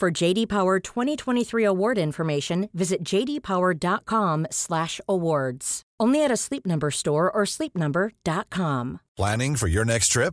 For JD Power 2023 award information, visit jdpower.com/awards. Only at a Sleep Number store or sleepnumber.com. Planning for your next trip?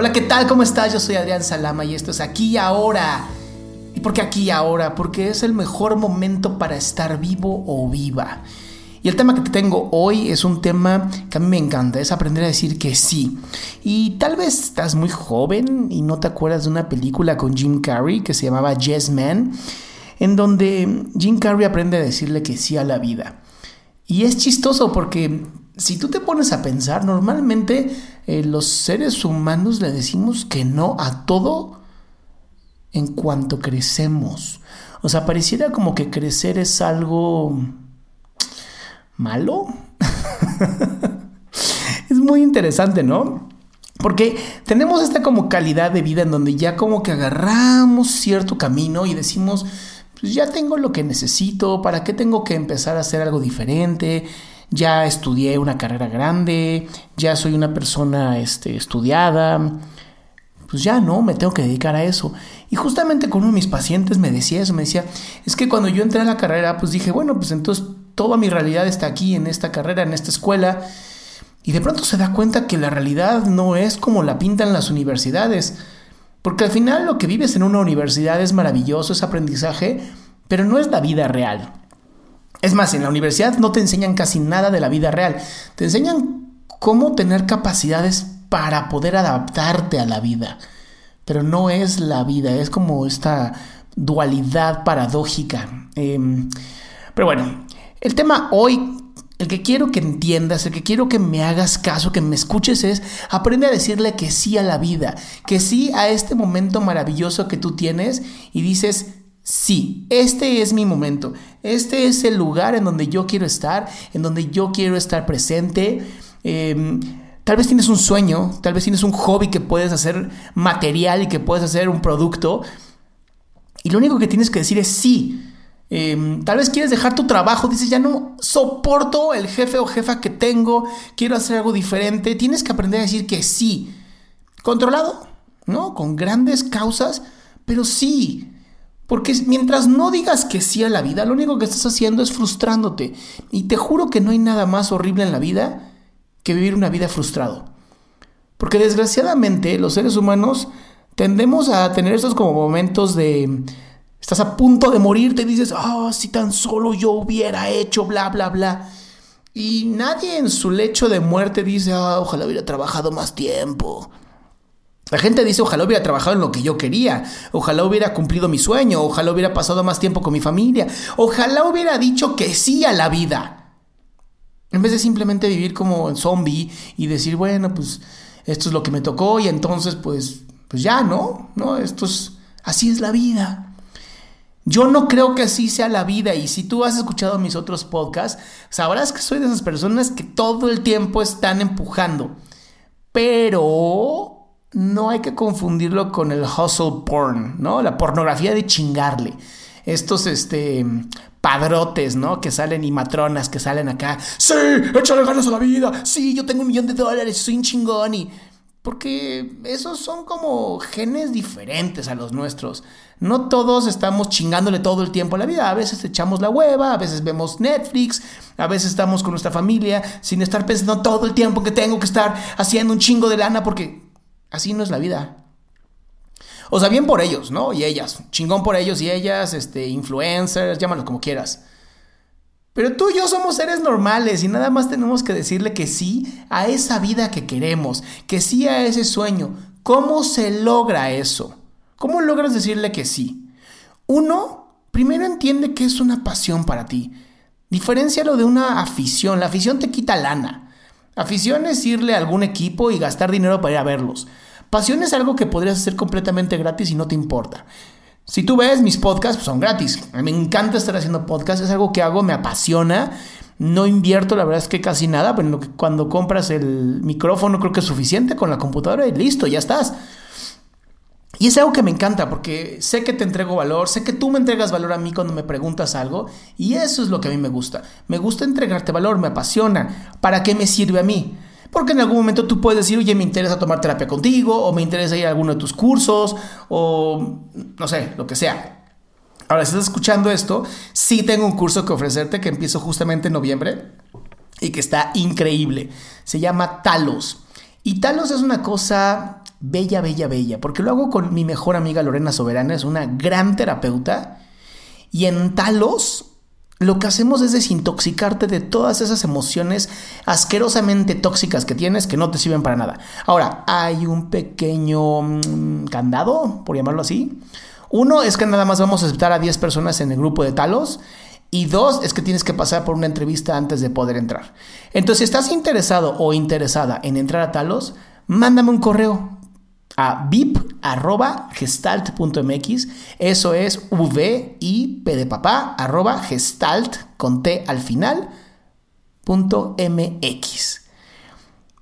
Hola, ¿qué tal? ¿Cómo estás? Yo soy Adrián Salama y esto es Aquí y Ahora. ¿Y por qué aquí y ahora? Porque es el mejor momento para estar vivo o viva. Y el tema que te tengo hoy es un tema que a mí me encanta, es aprender a decir que sí. Y tal vez estás muy joven y no te acuerdas de una película con Jim Carrey que se llamaba Yes Man, en donde Jim Carrey aprende a decirle que sí a la vida. Y es chistoso porque si tú te pones a pensar, normalmente eh, los seres humanos le decimos que no a todo en cuanto crecemos. O sea, pareciera como que crecer es algo malo. es muy interesante, ¿no? Porque tenemos esta como calidad de vida en donde ya como que agarramos cierto camino y decimos, pues ya tengo lo que necesito, ¿para qué tengo que empezar a hacer algo diferente? Ya estudié una carrera grande, ya soy una persona este, estudiada, pues ya no, me tengo que dedicar a eso. Y justamente con uno de mis pacientes me decía eso, me decía, es que cuando yo entré a la carrera, pues dije, bueno, pues entonces toda mi realidad está aquí, en esta carrera, en esta escuela. Y de pronto se da cuenta que la realidad no es como la pintan las universidades. Porque al final lo que vives en una universidad es maravilloso, es aprendizaje, pero no es la vida real. Es más, en la universidad no te enseñan casi nada de la vida real. Te enseñan cómo tener capacidades para poder adaptarte a la vida. Pero no es la vida, es como esta dualidad paradójica. Em, pero bueno, el tema hoy, el que quiero que entiendas, el que quiero que me hagas caso, que me escuches es, aprende a decirle que sí a la vida, que sí a este momento maravilloso que tú tienes y dices, sí, este es mi momento, este es el lugar en donde yo quiero estar, en donde yo quiero estar presente. Em, tal vez tienes un sueño, tal vez tienes un hobby que puedes hacer material y que puedes hacer un producto. Y lo único que tienes que decir es sí. Em, tal vez quieres dejar tu trabajo, dices, ya no soporto el jefe o jefa que tengo, quiero hacer algo diferente. Tienes que aprender a decir que sí. Controlado, ¿no? Con grandes causas, pero sí. Porque mientras no digas que sí a la vida, lo único que estás haciendo es frustrándote. Y te juro que no hay nada más horrible en la vida que vivir una vida frustrado. Porque desgraciadamente los seres humanos tendemos a tener estos como momentos de... Estás a punto de morir, te dices, ah, si tan solo yo hubiera hecho, bla, bla, bla. Y nadie en su lecho de muerte dice, ah, ojalá hubiera trabajado más tiempo. La gente dice, ojalá hubiera trabajado en lo que yo quería, ojalá hubiera cumplido mi sueño, ojalá hubiera pasado más tiempo con mi familia, ojalá hubiera dicho que sí a la vida. En vez de simplemente vivir como zombie y decir, bueno, pues esto es lo que me tocó y entonces pues, pues ya, ¿no? No, esto es, así es la vida. Yo no creo que así sea la vida y si tú has escuchado mis otros podcasts, sabrás que soy de esas personas que todo el tiempo están empujando. Pero no hay que confundirlo con el hustle porn, ¿no? La pornografía de chingarle. Estos este, padrotes, ¿no? Que salen y matronas que salen acá. Sí, échale ganas a la vida. Sí, yo tengo un millón de dólares, soy un chingón y... Porque esos son como genes diferentes a los nuestros. No todos estamos chingándole todo el tiempo a la vida. A veces echamos la hueva, a veces vemos Netflix, a veces estamos con nuestra familia sin estar pensando todo el tiempo que tengo que estar haciendo un chingo de lana porque así no es la vida. O sea, bien por ellos, ¿no? Y ellas. Chingón por ellos y ellas, este, influencers, llámalos como quieras. Pero tú y yo somos seres normales y nada más tenemos que decirle que sí a esa vida que queremos, que sí a ese sueño. ¿Cómo se logra eso? ¿Cómo logras decirle que sí? Uno, primero entiende que es una pasión para ti. Diferencialo de una afición. La afición te quita lana. Afición es irle a algún equipo y gastar dinero para ir a verlos. Pasión es algo que podrías hacer completamente gratis y no te importa. Si tú ves mis podcasts, pues son gratis. Me encanta estar haciendo podcasts, es algo que hago, me apasiona. No invierto, la verdad es que casi nada, pero cuando compras el micrófono creo que es suficiente con la computadora y listo, ya estás. Y es algo que me encanta porque sé que te entrego valor, sé que tú me entregas valor a mí cuando me preguntas algo y eso es lo que a mí me gusta. Me gusta entregarte valor, me apasiona. ¿Para qué me sirve a mí? Porque en algún momento tú puedes decir, oye, me interesa tomar terapia contigo, o me interesa ir a alguno de tus cursos, o no sé, lo que sea. Ahora, si estás escuchando esto, sí tengo un curso que ofrecerte que empiezo justamente en noviembre y que está increíble. Se llama Talos. Y Talos es una cosa bella, bella, bella, porque lo hago con mi mejor amiga Lorena Soberana, es una gran terapeuta. Y en Talos lo que hacemos es desintoxicarte de todas esas emociones asquerosamente tóxicas que tienes que no te sirven para nada. Ahora, hay un pequeño mm, candado, por llamarlo así. Uno es que nada más vamos a aceptar a 10 personas en el grupo de talos. Y dos, es que tienes que pasar por una entrevista antes de poder entrar. Entonces, si estás interesado o interesada en entrar a talos, mándame un correo a vip.gestalt.mx. Eso es v i p de papá arroba gestalt con t al final punto mx.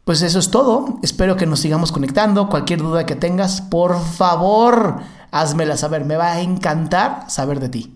Pues eso es todo. Espero que nos sigamos conectando. Cualquier duda que tengas, por favor, házmela saber. Me va a encantar saber de ti.